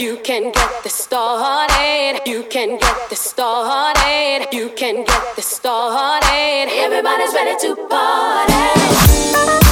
You can get this started. You can get this started. You can get this started. Everybody's ready to party.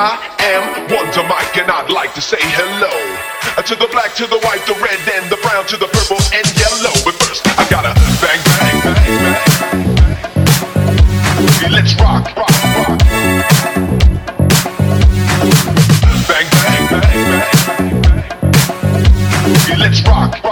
I am Wonder Mike and I'd like to say hello. Uh, to the black, to the white, the red and the brown To the purple and yellow. But first I gotta bang, bang, bang, bang. Let's rock, rock, rock. Bang, bang, bang, bang. Let's rock.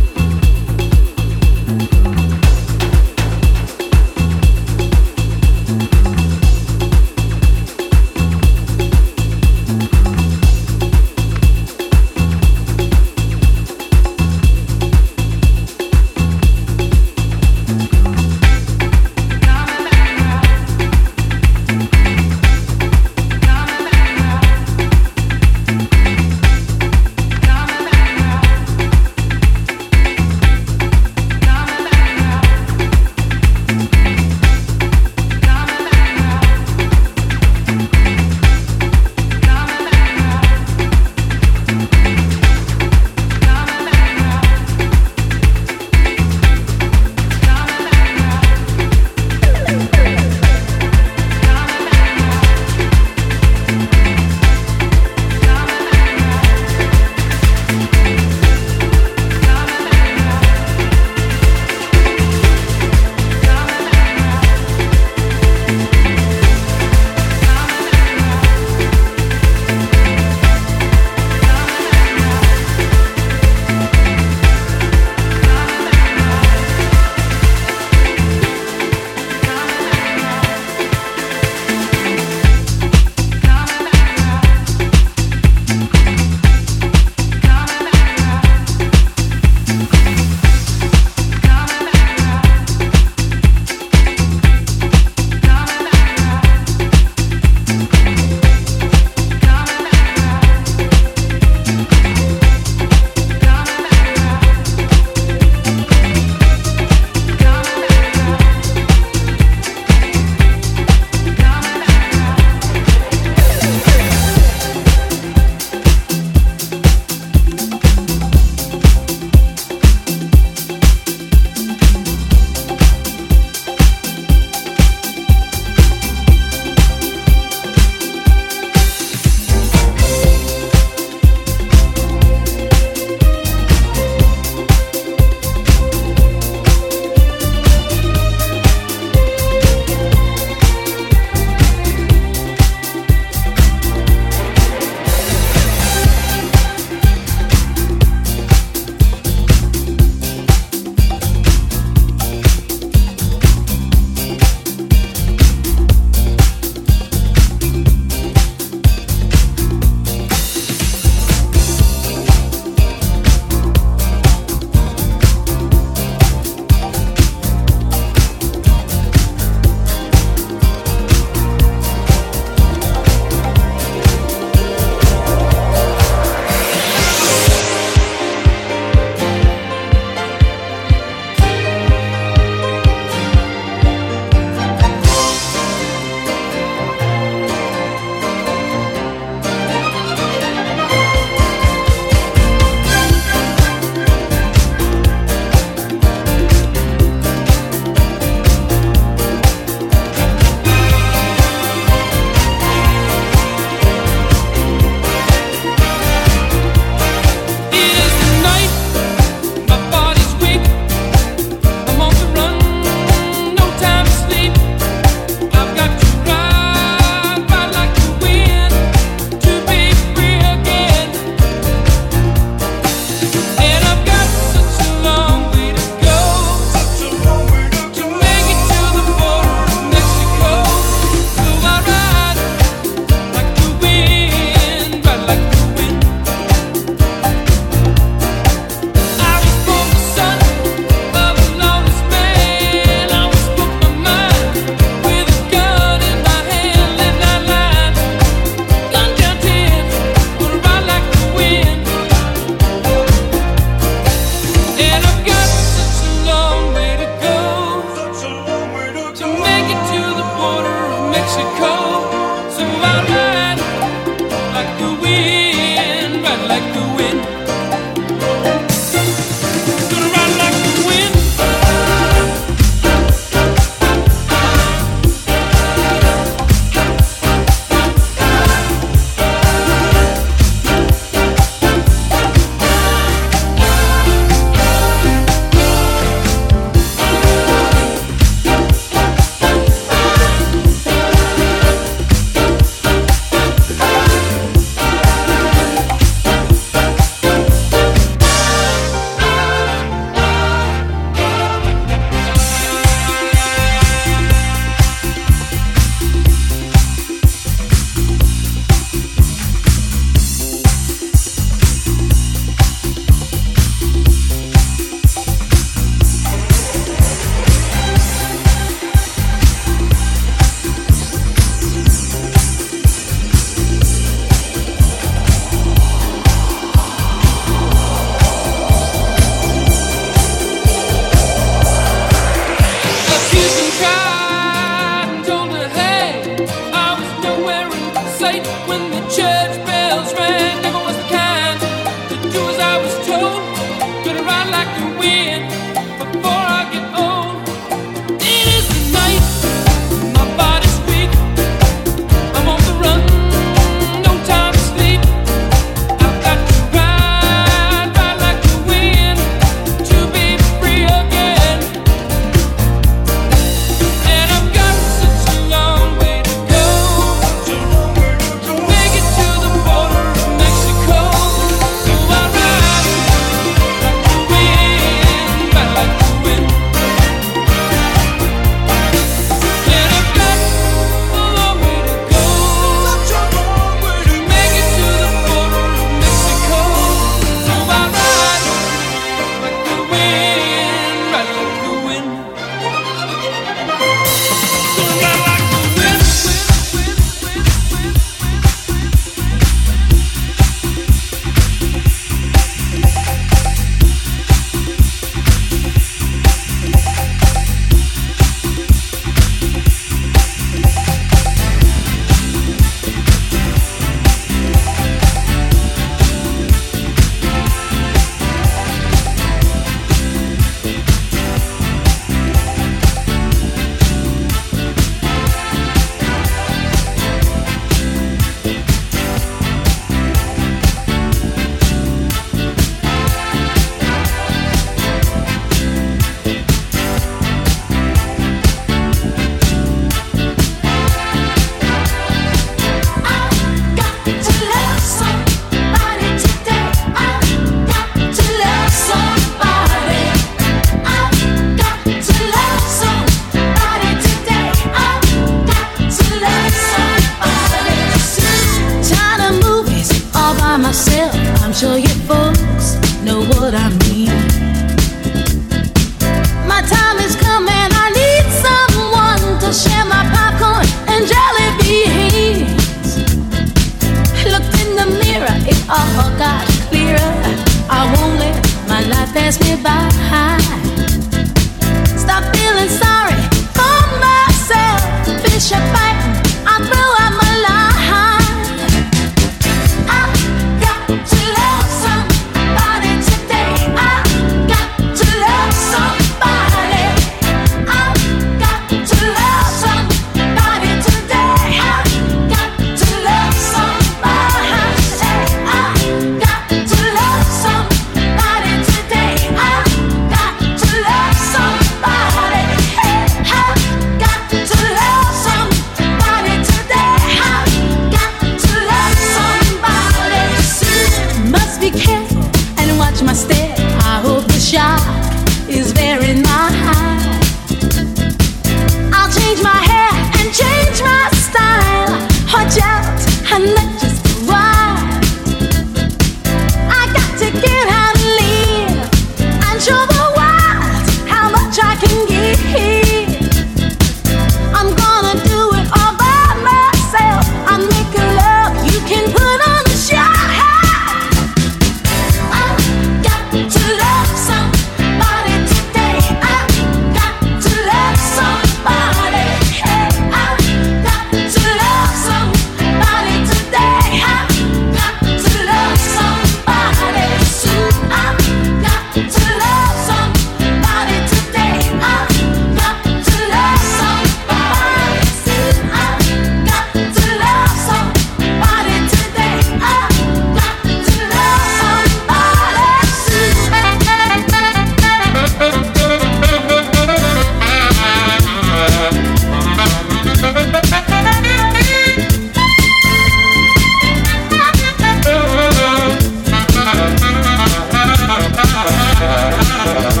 Música